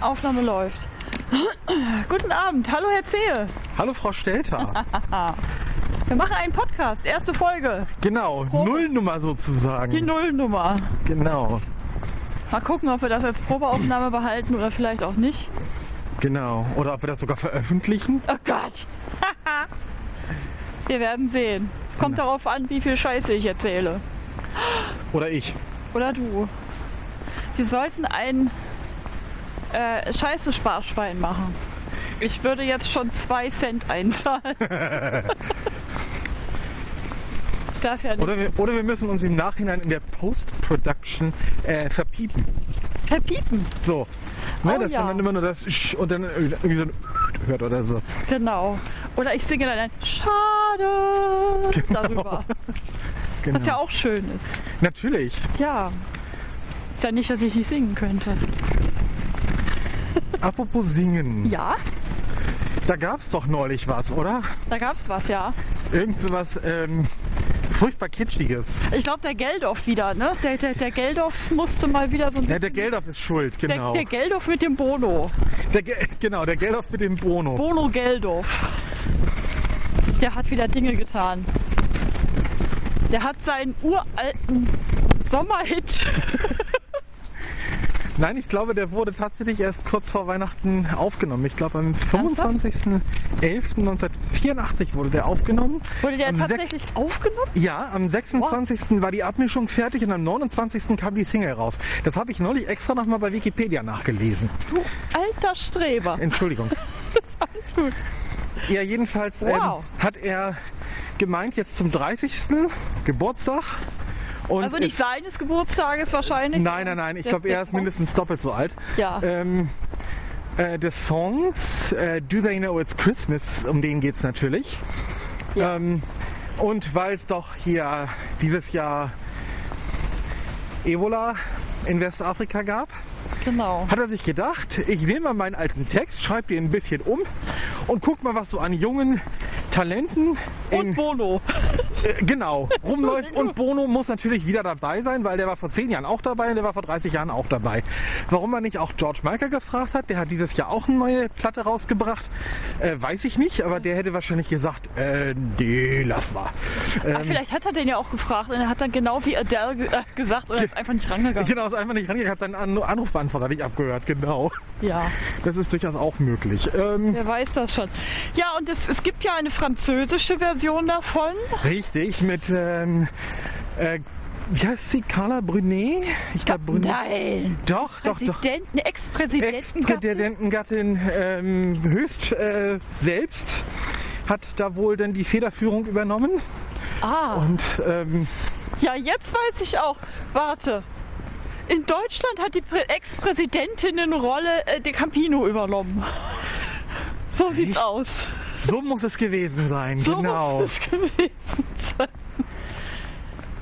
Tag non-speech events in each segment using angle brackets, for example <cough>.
Aufnahme läuft. Guten Abend, hallo Herr Zehe. Hallo Frau Stelter. <laughs> Wir machen einen Podcast, erste Folge. genau, Probe. Nullnummer sozusagen. Die Nullnummer. Genau, Mal gucken, ob wir das als Probeaufnahme behalten oder vielleicht auch nicht. genau. Oder ob wir das sogar veröffentlichen. Oh Gott. <laughs> wir werden sehen. Es kommt Genau. darauf an, wie viel Scheiße ich erzähle. Oder ich. Oder du. Wir sollten ein äh, Scheiße-Sparschwein machen. Ich würde jetzt schon zwei Cent einzahlen. <laughs> ich darf ja nicht Oder wir, oder wir müssen uns im Nachhinein in der Post-Production äh, verpiepen. verpiepen. So. Ne, Oh dass ja. man dann immer nur das Sch und dann irgendwie so ein hört oder so. Genau. Oder ich singe dann ein Schade darüber. Genau. Was ja auch schön ist. Natürlich. Ja. Ist ja nicht, dass ich nicht singen könnte. Apropos singen. Ja, Da gab es doch neulich was, oder? da gab's was, ja. Irgend so was ähm, furchtbar Kitschiges. Ich glaube, der Geldorf wieder, ne? Der, der, der Geldorf musste mal wieder so ein Ja, bisschen... der Geldorf ist schuld, der, genau. der Geldorf mit dem Bono. Der Ge genau, der Geldorf mit dem Bono. Bono Geldorf. Der hat wieder Dinge getan. Der hat seinen uralten Sommerhit. <laughs> Nein, ich glaube, der wurde tatsächlich erst kurz vor Weihnachten aufgenommen. Ich glaube, am 25.11.1984 wurde der aufgenommen. Wurde der Am tatsächlich aufgenommen? Ja, am 26. war die Abmischung fertig und am 29. kam die Single raus. Das habe ich neulich extra nochmal bei Wikipedia nachgelesen. Du alter Streber. Entschuldigung. <laughs> Ist alles gut. Ja, jedenfalls ähm, Wow. hat er gemeint, jetzt zum 30. Geburtstag. Und Also nicht seines Geburtstages wahrscheinlich. Nein, nein, nein. Ich glaube, er ist mindestens doppelt so alt. Ja. Ähm, äh, des Songs äh, Do They Know It's Christmas, um den geht es natürlich. Ja. Ähm, und weil es doch hier dieses Jahr Ebola in Westafrika gab, Genau. hat er sich gedacht, ich nehme mal meinen alten Text, schreibe den ein bisschen um und guck mal, was so an jungen Talenten Und in, Bono. Äh, genau <laughs> rumläuft. Und Bono muss natürlich wieder dabei sein, weil der war vor zehn Jahren auch dabei und der war vor 30 Jahren auch dabei. Warum man nicht auch George Michael gefragt hat, der hat dieses Jahr auch eine neue Platte rausgebracht, äh, weiß ich nicht, aber der hätte wahrscheinlich gesagt, äh, nee, lass mal. Ach, Ähm, vielleicht hat er den ja auch gefragt und er hat dann genau wie Adele äh, gesagt und er ist einfach nicht rangegangen. Genau, ist einfach nicht rangegangen, hat seinen An Anrufbeantworter nicht abgehört, genau. Ja, Das ist durchaus auch möglich. Ähm, wer weiß das schon. Ja, und es, es gibt ja eine französische Version davon. Richtig, mit, ähm, äh, wie heißt sie? Carla Brunet? Ich glaube Brunet. Nein. Doch, doch, doch. Präsidenten, Ex-Präsidenten. Ex-Präsidentengattin ähm, höchst äh, selbst hat da wohl dann die Federführung übernommen. Ah, Und ähm, ja, jetzt weiß ich auch. Warte. In Deutschland hat die Prä- Ex-Präsidentinnenrolle äh, de Campino übernommen. <laughs> So sieht's aus. so muss es gewesen sein, So genau. muss es <laughs> gewesen sein.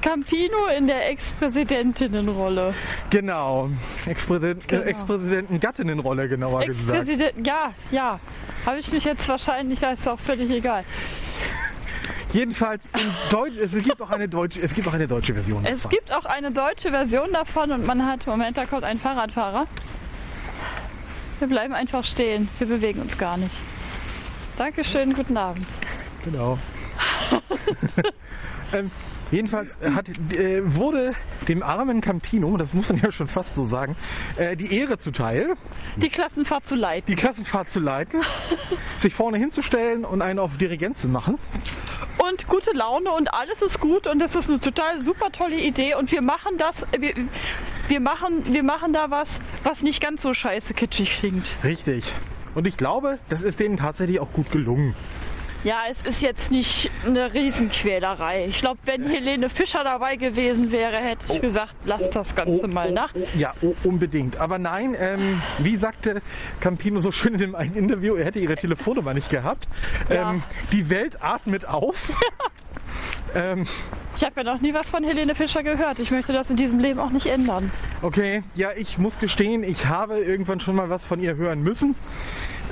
Campino in der Ex-Präsidentinnenrolle. Genau. Ex-Präsident, Genau. Äh, Ex-Präsidentengattinnenrolle, genauer gesagt. Ex-Präsident, ja, ja. Habe ich mich jetzt wahrscheinlich, ist auch völlig egal. Jedenfalls in Deutsch, es gibt auch eine deutsche, es gibt auch eine deutsche Version. Es davon. gibt auch eine deutsche Version davon und man hat, Moment, da kommt ein Fahrradfahrer. Wir bleiben einfach stehen, wir bewegen uns gar nicht. Dankeschön, guten Abend. Genau. <laughs> ähm, jedenfalls hat, äh, wurde dem armen Campino, das muss man ja schon fast so sagen, äh, die Ehre zuteil, Die Klassenfahrt zu leiten. die Klassenfahrt zu leiten, <laughs> sich vorne hinzustellen und einen auf Dirigent zu machen. Und gute Laune und alles ist gut und das ist eine total super tolle Idee und wir machen das, wir, wir, machen, wir machen da was, was nicht ganz so scheiße kitschig klingt. Richtig. Und ich glaube, das ist denen tatsächlich auch gut gelungen. Ja, es ist jetzt nicht eine Riesenquälerei. Ich glaube, wenn Helene Fischer dabei gewesen wäre, hätte ich gesagt, lass das Ganze mal nach. Ja, oh, unbedingt. Aber nein, ähm, wie sagte Campino so schön in dem einen Interview, er hätte ihre Telefonnummer nicht gehabt. Ja. Ähm, die Welt atmet auf. <laughs> ähm, Ich habe ja noch nie was von Helene Fischer gehört. Ich möchte das in diesem Leben auch nicht ändern. okay, ja, ich muss gestehen, ich habe irgendwann schon mal was von ihr hören müssen.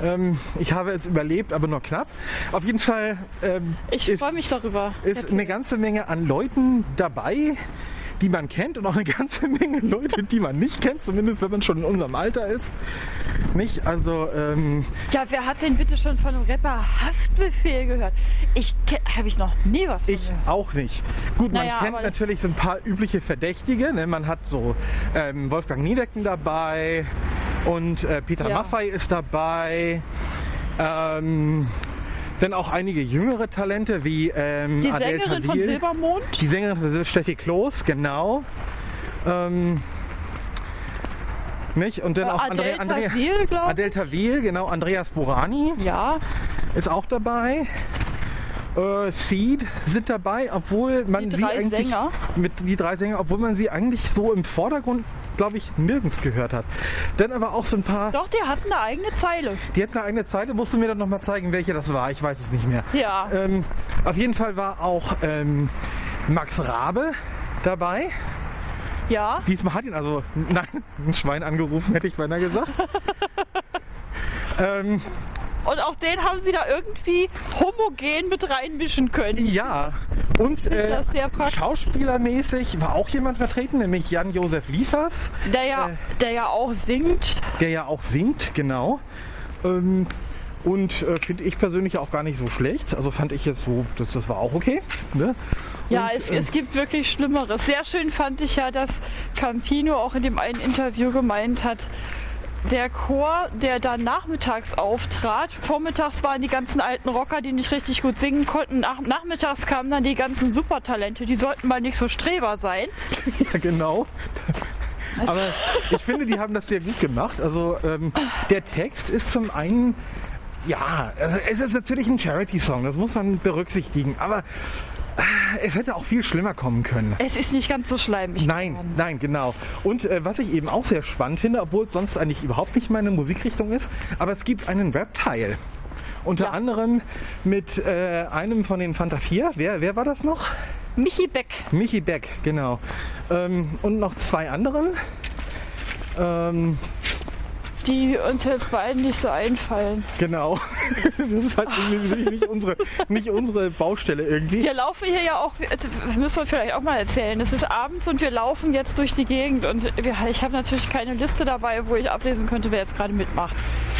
Ähm, ich habe es überlebt, aber nur knapp. Auf jeden Fall ähm, Ich freue mich darüber. ist eine ganze Menge an Leuten dabei, die man kennt und auch eine ganze <laughs> Menge Leute, die man nicht kennt, zumindest wenn man schon in unserem Alter ist. Nicht? Also, ähm, Ja, wer hat denn bitte schon von einem Rapper Haftbefehl gehört? Ich habe ich noch nie was von ich gehört. auch nicht. Gut, man Naja, kennt aber- natürlich so ein paar übliche Verdächtige. Ne? Man hat so ähm, Wolfgang Niedecken dabei und äh, Peter Ja. Maffay ist dabei. Ähm, dann auch einige jüngere Talente wie ähm, Die Adele Sängerin von Tawil. Silbermond? Die Sängerin von Steffi Kloß, genau. Ähm, nicht? Und dann Äh, auch Adele Andrea, Andrea, Tawil, ich. Adele Tawil, genau. Andreas Borani Ja, ist auch dabei. Äh, Seed sind dabei, obwohl man Die sie eigentlich Sänger. mit die drei Sänger, obwohl man sie eigentlich so im Vordergrund, glaube ich, nirgends gehört hat. Dann aber auch so ein paar, doch, die hatten eine eigene Zeile. die hatten eine eigene Zeit. Musst du mir dann noch mal zeigen, welche das war? Ich weiß es nicht mehr. Ja. Ähm, auf jeden Fall war auch ähm, Max Rabe dabei. Ja, Diesmal hat ihn also <laughs> nein, ein Schwein angerufen, hätte ich beinahe gesagt. <laughs> ähm, und auch den haben sie da irgendwie homogen mit reinmischen können. ja, und äh, schauspielermäßig war auch jemand vertreten, nämlich Jan-Josef Liefers, Der ja, Äh. der ja auch singt. der ja auch singt, genau. Ähm, und äh, finde ich persönlich auch gar nicht so schlecht. Also fand ich jetzt so, das, das war auch okay. Ne? Ja, Und, es, ähm, es gibt wirklich Schlimmeres. Sehr schön fand ich ja, dass Campino auch in dem einen Interview gemeint hat, der Chor, der da nachmittags auftrat, vormittags waren die ganzen alten Rocker, die nicht richtig gut singen konnten. Nach, nachmittags kamen dann die ganzen Supertalente, die sollten mal nicht so Streber sein. <laughs> Ja, genau. Aber ich finde, die haben das sehr gut gemacht. Also ähm, der Text ist zum einen, ja, also es ist natürlich ein Charity-Song, das muss man berücksichtigen. Aber es hätte auch viel schlimmer kommen können. Es ist nicht ganz so schleimig. Nein, geworden. nein, genau. Und äh, was ich eben auch sehr spannend finde, obwohl es sonst eigentlich überhaupt nicht meine Musikrichtung ist, aber es gibt einen Rap-Teil. Unter Ja. anderem mit äh, einem von den Fanta 4. Wer, wer war das noch? Michi Beck. Michi Beck, genau. Ähm, und noch zwei anderen. Ähm, Die uns jetzt beiden nicht so einfallen. genau. <laughs> Das ist halt nicht unsere, nicht unsere Baustelle irgendwie. Wir laufen hier ja auch, also, müssen wir vielleicht auch mal erzählen. Es ist abends und wir laufen jetzt durch die Gegend und wir, ich habe natürlich keine Liste dabei, wo ich ablesen könnte, wer jetzt gerade mitmacht.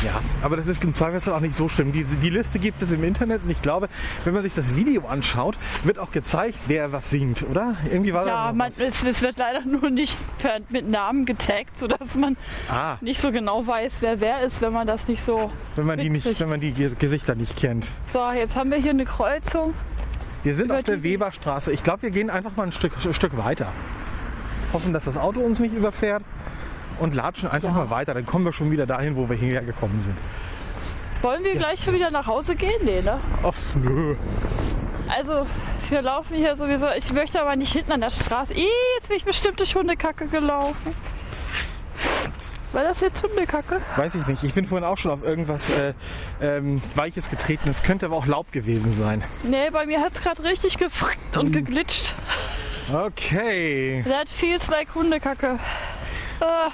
Ja, aber das ist im Zweifelsfall auch nicht so schlimm. Diese, die Liste gibt es im Internet und ich glaube, wenn man sich das Video anschaut, wird auch gezeigt, wer was singt, oder? Irgendwie war Ja, man, es, es wird leider <laughs> nur nicht per, mit Namen getaggt, sodass man Ah, nicht so genau weiß, wer wer ist, wenn man das nicht so. wenn man die nicht, wenn man die Ge- Gesichter nicht kennt. So, jetzt haben wir hier eine Kreuzung. Wir sind auf der die- Weberstraße. Ich glaube, wir gehen einfach mal ein Stück, ein Stück weiter. Hoffen, dass das Auto uns nicht überfährt und latschen einfach Ja. mal weiter. Dann kommen wir schon wieder dahin, wo wir hierher gekommen sind. Wollen wir gleich schon wieder nach Hause gehen? Nee, ne? Ach, nö. Also, wir laufen hier sowieso. Ich möchte aber nicht hinten an der Straße. Ih, jetzt bin ich bestimmt durch Hundekacke gelaufen. War das jetzt Hundekacke? Weiß ich nicht. Ich bin vorhin auch schon auf irgendwas äh, ähm, Weiches getreten. Es könnte aber auch Laub gewesen sein. Nee, bei mir hat es gerade richtig gefrickt und geglitscht. Okay. That feels like Hundekacke. Ah.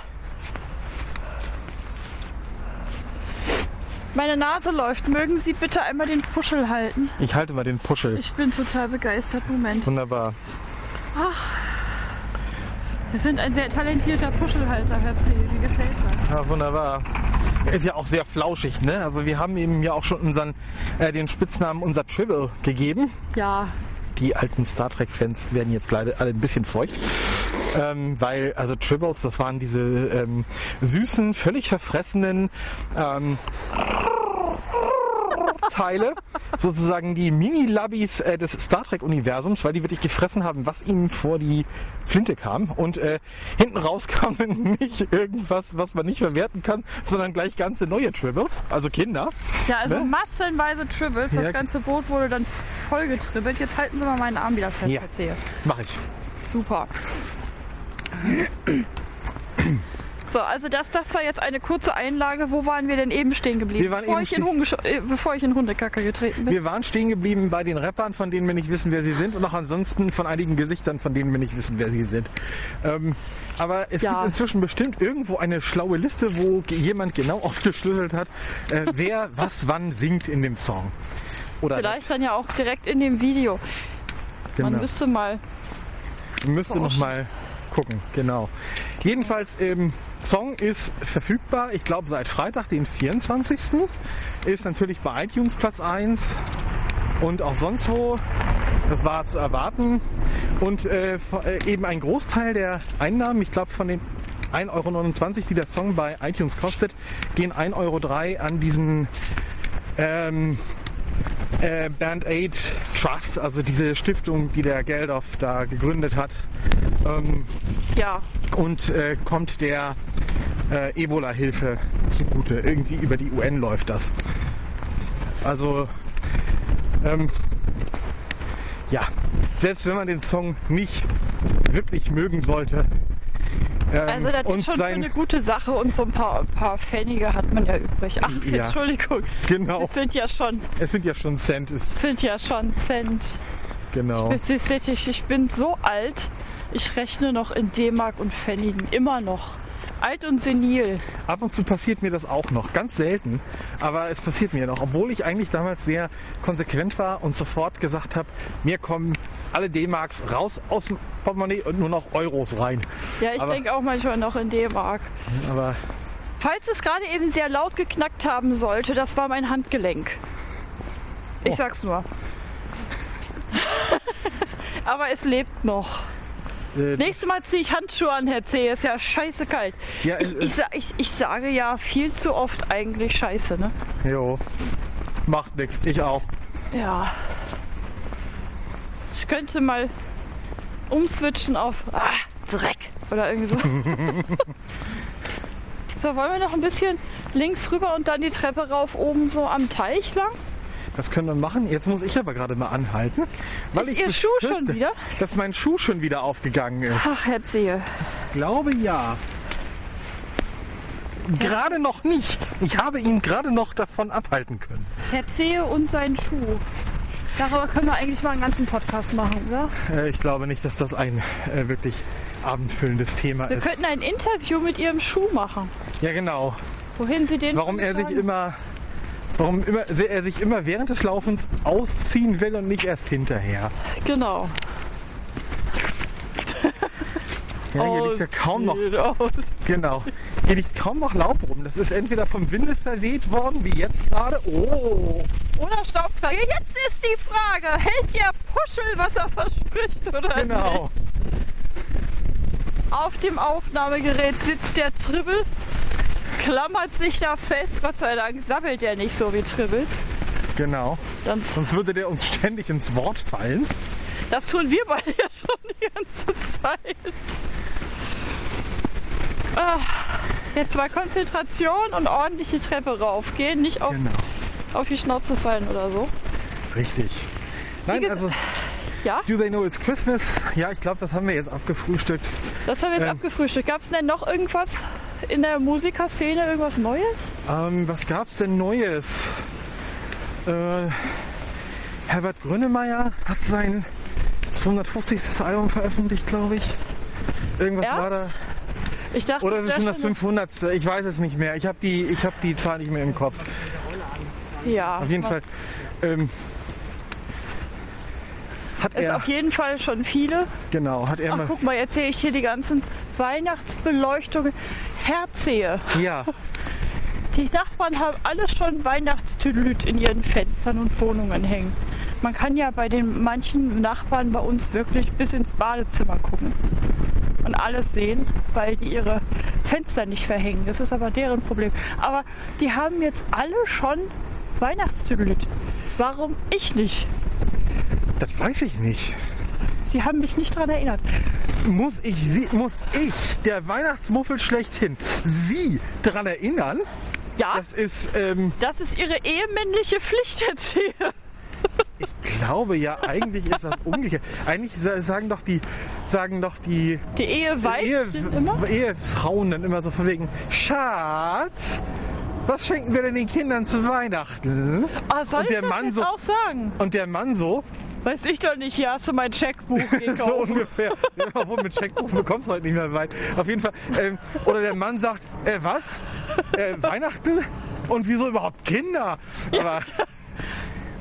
Meine Nase läuft. Mögen Sie bitte einmal den Puschel halten? Ich halte mal den Puschel. Ich bin total begeistert. Moment. Wunderbar. Sie sind ein sehr talentierter Puschelhalter, Herr C. Wie gefällt das? Ja, wunderbar. Er ist ja auch sehr flauschig, ne? Also wir haben ihm ja auch schon unseren, äh, den Spitznamen unser Tribble gegeben. Ja, Die alten Star Trek-Fans werden jetzt leider alle ein bisschen feucht. Ähm, weil, also Tribbles, das waren diese ähm, süßen, völlig verfressenen ähm, Teile, sozusagen die Mini-Labbies äh, des Star Trek-Universums, weil die wirklich gefressen haben, was ihnen vor die Flinte kam. Und äh, hinten raus kam <laughs> nicht irgendwas, was man nicht verwerten kann, sondern gleich ganze neue Tribbles, also Kinder. ja also Ne? massenweise Tribbles. Das Ja. ganze Boot wurde dann voll getribbelt. Jetzt halten Sie mal meinen Arm wieder fest, Ja. C. Mach ich. Super. So, also das, das war jetzt eine kurze Einlage. Wo waren wir denn eben stehen geblieben? Wir waren bevor, ich in Hungesch- äh, bevor ich in Hundekacke getreten bin. Wir waren stehen geblieben bei den Rappern, von denen wir nicht wissen, wer sie sind und auch ansonsten von einigen Gesichtern, von denen wir nicht wissen, wer sie sind. Ähm, aber es Ja. gibt inzwischen bestimmt irgendwo eine schlaue Liste, wo jemand genau <laughs> aufgeschlüsselt hat, äh, wer <laughs> was wann singt in dem Song. Oder Vielleicht dann ja auch direkt in dem Video. genau. Man müsste mal. Müsste noch mal gucken, genau. Jedenfalls, ähm, Song ist verfügbar, ich glaube seit Freitag, den 24. Ist natürlich bei iTunes Platz 1 und auch sonst wo. Das war zu erwarten. Und äh, äh, eben ein Großteil der Einnahmen, ich glaube von den 1,29 Euro, die der Song bei iTunes kostet, gehen 1,03 Euro an diesen ähm, äh, Band Aid Trust, also diese Stiftung, die der Geldof da gegründet hat. Ähm, Ja, und äh, kommt der äh, Ebola-Hilfe zugute. Irgendwie über die UN läuft das. Also, ähm, ja, selbst wenn man den Song nicht wirklich mögen sollte, ähm, also das ist schon für sein, eine gute Sache und so ein paar, ein paar Pfennige hat man ja übrig. Ach, Ja. Entschuldigung. genau, Das sind ja schon, es sind ja schon Cent, das sind ja schon Cent. genau. Ich, ich bin so alt, ich rechne noch in D-Mark und Pfennigen. Immer noch. Alt und senil. Ab und zu passiert mir das auch noch, ganz selten, aber es passiert mir noch, obwohl ich eigentlich damals sehr konsequent war und sofort gesagt habe, mir kommen alle D-Marks raus aus dem Portemonnaie und nur noch Euros rein. Ja, ich denke auch manchmal noch in D-Mark. Aber Falls es gerade eben sehr laut geknackt haben sollte, das war mein Handgelenk. Ich Oh. sag's nur. <laughs> Aber es lebt noch. Äh, Das nächste Mal ziehe ich Handschuhe an, Herr C. Ist ja scheiße kalt. Ja, ich, ich, ich, ich sage ja viel zu oft eigentlich scheiße, ne? jo, macht nichts, ich auch. Ja. Ich könnte mal umswitchen auf ah, Dreck oder irgendwie so. <laughs> so, wollen wir noch ein bisschen links rüber und dann die Treppe rauf oben so am Teich lang? Das können wir machen. Jetzt muss ich aber gerade mal anhalten. Weil Ist ich Ihr Schuh schon wieder? Dass mein Schuh schon wieder aufgegangen ist. Ach, Herr Zehe. Ich glaube ja. Gerade noch nicht. Ich habe ihn gerade noch davon abhalten können. Herr Zehe und sein Schuh. Darüber können wir eigentlich mal einen ganzen Podcast machen, oder? Äh, ich glaube nicht, dass das ein äh, wirklich abendfüllendes Thema Wir ist. könnten ein Interview mit Ihrem Schuh machen. Ja, genau. Wohin Sie den Warum er sich immer, warum immer, er sich immer während des Laufens ausziehen will und nicht erst hinterher. Genau. Ja, hier liegt ja kaum noch, genau. Hier liegt kaum noch Laub rum. Das ist entweder vom Winde verweht worden, wie jetzt gerade. Oh, Oder Staubsauger. Jetzt ist die Frage, hält der Puschel, was er verspricht oder genau. nicht? Auf dem Aufnahmegerät sitzt der Tribbel, klammert sich da fest. Gott sei Dank sabbelt er nicht so wie Tribbles. Genau. Dann, Sonst würde der uns ständig ins Wort fallen. das tun wir beide ja schon die ganze Zeit. Ah, jetzt mal Konzentration und ordentlich die Treppe raufgehen, nicht auf, Genau. auf die Schnauze fallen oder so. Richtig. Nein, also, Ja, Do They Know It's Christmas? Ja, ich glaube, das haben wir jetzt abgefrühstückt. das haben wir jetzt Ähm. abgefrühstückt. Gab es denn noch irgendwas in der Musikerszene, irgendwas Neues? Ähm, was gab's denn Neues? Äh, Herbert Grönemeyer hat sein 250. Album veröffentlicht, glaube ich. Irgendwas war da. Erst? Ich dachte, Oder ist es schon das schon 500. Ich weiß es nicht mehr. Ich habe die, ich hab die Zahl nicht mehr im Kopf. Ja, Auf jeden Fall. Ähm, hat Ist er, auf jeden Fall schon viele. genau, hat er Ach, mal, guck mal, jetzt sehe ich hier die ganzen Weihnachtsbeleuchtungen. Herzehe. ja, <laughs> Die Nachbarn haben alle schon Weihnachtstüdelüt in ihren Fenstern und Wohnungen hängen. Man kann ja bei den manchen Nachbarn bei uns wirklich bis ins Badezimmer gucken und alles sehen, weil die ihre Fenster nicht verhängen. Das ist aber deren Problem. Aber die haben jetzt alle schon Weihnachtstüdelüt. Warum ich nicht? Das weiß ich nicht. Sie haben mich nicht daran erinnert. Muss ich, sie, muss ich, der Weihnachtsmuffel schlechthin, Sie daran erinnern? Ja, Das ist, ähm, das ist ihre ehemännliche Pflicht, erzähle. ich glaube ja, eigentlich ist das umgekehrt. Eigentlich sa- sagen doch die, sagen doch die Die Eheweibchen immer. Ehefrauen dann immer so von wegen, Schatz, was schenken wir denn den Kindern zu Weihnachten? Ah, soll Und der ich das Mann jetzt so- auch sagen? Und der Mann so, Weiß ich doch nicht. Hier hast du mein Checkbuch <laughs> so gekauft. ungefähr. Ja, obwohl mit Checkbuch bekommst du heute nicht mehr weit. Auf jeden Fall. Ähm, oder der Mann sagt, äh, was? Äh, Weihnachten? Und wieso überhaupt Kinder? Aber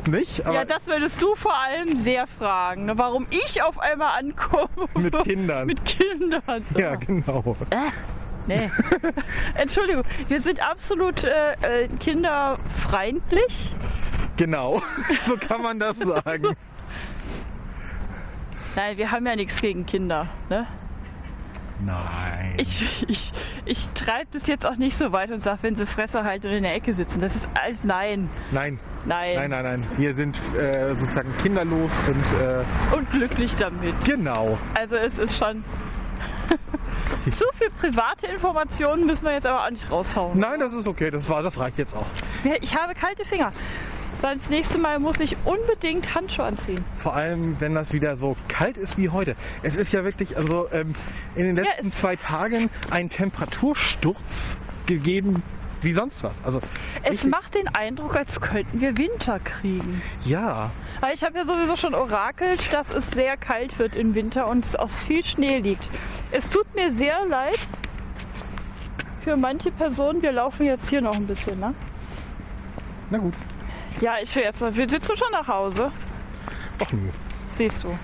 nicht. Ja, das würdest du vor allem sehr fragen, ne? warum ich auf einmal ankomme. mit Kindern. Mit Kindern. ja, genau. Nee. <laughs> Entschuldigung, wir sind absolut äh, äh, kinderfreundlich. Genau. <laughs> so kann man das sagen. Nein, wir haben ja nichts gegen Kinder. Ne? Nein. Ich, ich, ich treibe das jetzt auch nicht so weit und sage, wenn sie Fresse halten und in der Ecke sitzen. Das ist alles nein. Nein. Nein. Nein, nein, nein. Wir sind äh, sozusagen kinderlos und äh, Und glücklich damit. genau. Also es ist schon. <laughs> Zu viel private Informationen müssen wir jetzt aber auch nicht raushauen. Nein, das ist okay. Das war, das reicht jetzt auch. Ich habe kalte Finger. Beim nächsten Mal muss ich unbedingt Handschuhe anziehen. Vor allem, wenn das wieder so kalt ist wie heute. Es ist ja wirklich, also ähm, in den Ja, letzten es- zwei Tagen ein Temperatursturz gegeben wie sonst was. Also Es macht den Eindruck, als könnten wir Winter kriegen. ja, Aber ich habe ja sowieso schon orakelt, dass es sehr kalt wird im Winter und es auch viel Schnee liegt. Es tut mir sehr leid für manche Personen. Wir laufen jetzt hier noch ein bisschen, ne? na gut. Ja, ich will jetzt. Willst du schon nach Hause? Ach nö. Siehst du.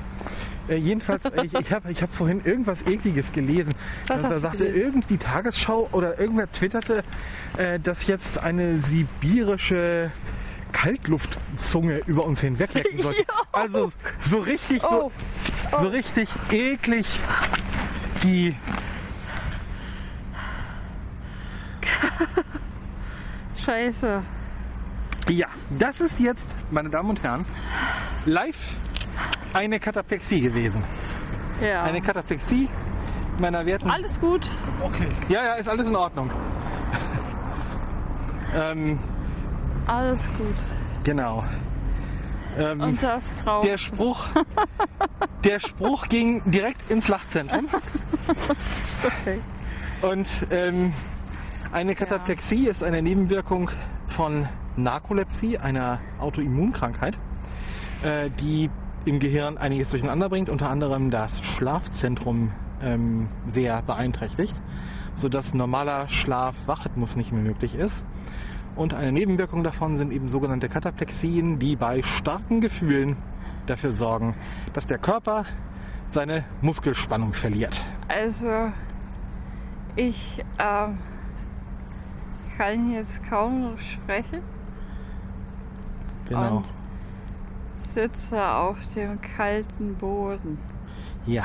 Äh, jedenfalls, äh, ich, ich habe ich hab vorhin irgendwas Ekliges gelesen. Was da, da sagte gelesen? irgendwie Tagesschau oder irgendwer twitterte, äh, dass jetzt eine sibirische Kaltluftzunge über uns hinweglecken soll. <laughs> Also so richtig, so, Oh, so richtig eklig. Die <laughs> scheiße. Ja, das ist jetzt, meine Damen und Herren, live eine Kataplexie gewesen. Ja. Eine Kataplexie meiner werten. Alles gut. Okay. Ja, ja, ist alles in Ordnung. <laughs> ähm, Alles gut. genau. Ähm, Und das drauf. der Spruch, der Spruch ging direkt ins Lachzentrum. <laughs> Okay. Und ähm, eine Kataplexie ist eine Nebenwirkung von Narkolepsie, einer Autoimmunkrankheit, äh, die im Gehirn einiges durcheinander bringt, unter anderem das Schlafzentrum ähm, sehr beeinträchtigt, sodass normaler Schlaf-Wachrhythmus nicht mehr möglich ist. Und eine Nebenwirkung davon sind eben sogenannte Kataplexien, die bei starken Gefühlen dafür sorgen, dass der Körper seine Muskelspannung verliert. Also, ich ähm, kann jetzt kaum noch sprechen Genau. und sitze auf dem kalten Boden. Ja.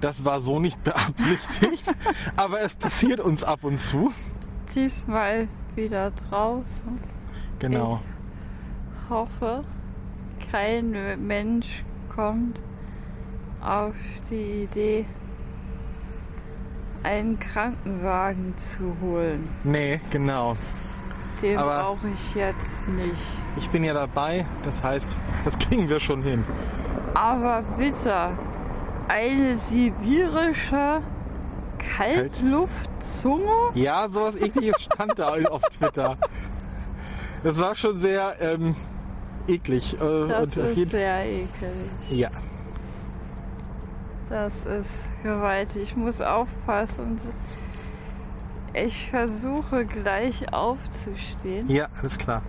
Das war so nicht beabsichtigt, <laughs> aber es passiert uns ab und zu. Diesmal wieder draußen. Genau. Hoffe, kein Mensch kommt auf die Idee, einen Krankenwagen zu holen. Nee, genau. Den brauche ich jetzt nicht. Ich bin ja dabei, das heißt, das kriegen wir schon hin. Aber bitte, eine sibirische Kaltluftzunge? Ja, sowas ekliges stand da <laughs> auf Twitter. Das war schon sehr ähm, eklig. Äh, Das und ist sehr ekelig. ja. Das ist gewaltig. Ich muss aufpassen. Ich versuche gleich aufzustehen. ja, alles klar.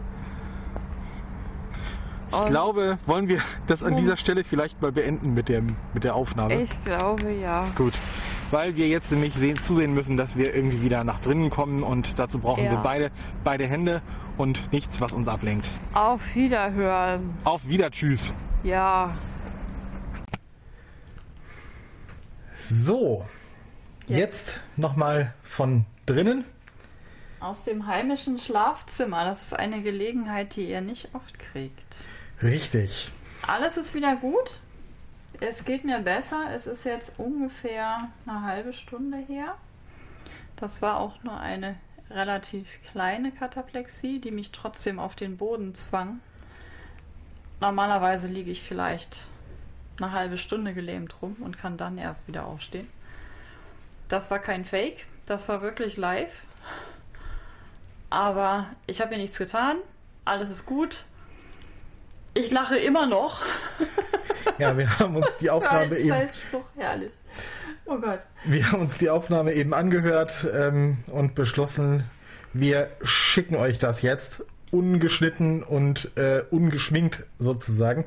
Ich Und glaube, wollen wir das an dieser Stelle vielleicht mal beenden mit, dem, mit der Aufnahme? ich glaube ja. Gut, weil wir jetzt nämlich sehen, zusehen müssen, dass wir irgendwie wieder nach drinnen kommen und dazu brauchen Ja. wir beide, beide Hände und nichts, was uns ablenkt. Auf Wiederhören. Auf wieder, tschüss. Ja. So, jetzt nochmal von drinnen. Aus dem heimischen Schlafzimmer. Das ist eine Gelegenheit, die ihr nicht oft kriegt. Richtig. Alles ist wieder gut. Es geht mir besser. Es ist jetzt ungefähr eine halbe Stunde her. Das war auch nur eine relativ kleine Kataplexie, die mich trotzdem auf den Boden zwang. Normalerweise liege ich vielleicht eine halbe Stunde gelähmt rum und kann dann erst wieder aufstehen. Das war kein Fake, das war wirklich live. Aber ich habe mir nichts getan. Alles ist gut. Ich lache immer noch. <laughs> Ja, wir haben uns die Aufnahme eben, herrlich. Oh Gott. wir haben uns die Aufnahme eben angehört ähm, und beschlossen, wir schicken euch das jetzt ungeschnitten und äh, ungeschminkt sozusagen.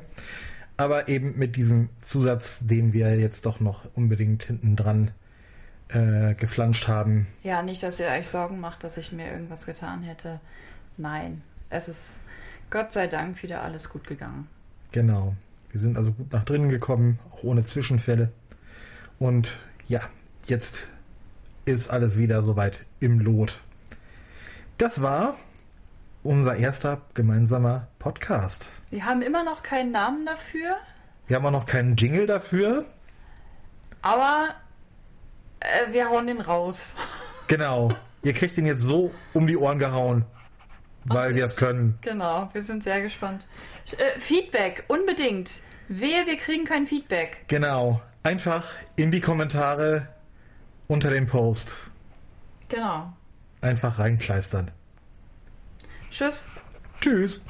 Aber eben mit diesem Zusatz, den wir jetzt doch noch unbedingt hinten dran äh, geflanscht haben. Ja, nicht, dass ihr euch Sorgen macht, dass ich mir irgendwas getan hätte. Nein, es ist Gott sei Dank wieder alles gut gegangen. Genau. Wir sind also gut nach drinnen gekommen, auch ohne Zwischenfälle. Und ja, jetzt ist alles wieder soweit im Lot. Das war unser erster gemeinsamer Podcast. Wir haben immer noch keinen Namen dafür. Wir haben auch noch keinen Jingle dafür. Aber äh, wir hauen den raus. Genau. Ihr kriegt ihn jetzt so um die Ohren gehauen, weil wir es können. Genau, wir sind sehr gespannt. Äh, Feedback, unbedingt. Wehe, wir kriegen kein Feedback. Genau. Einfach in die Kommentare unter dem Post. Genau. Einfach reinkleistern. Tschüss. Tschüss.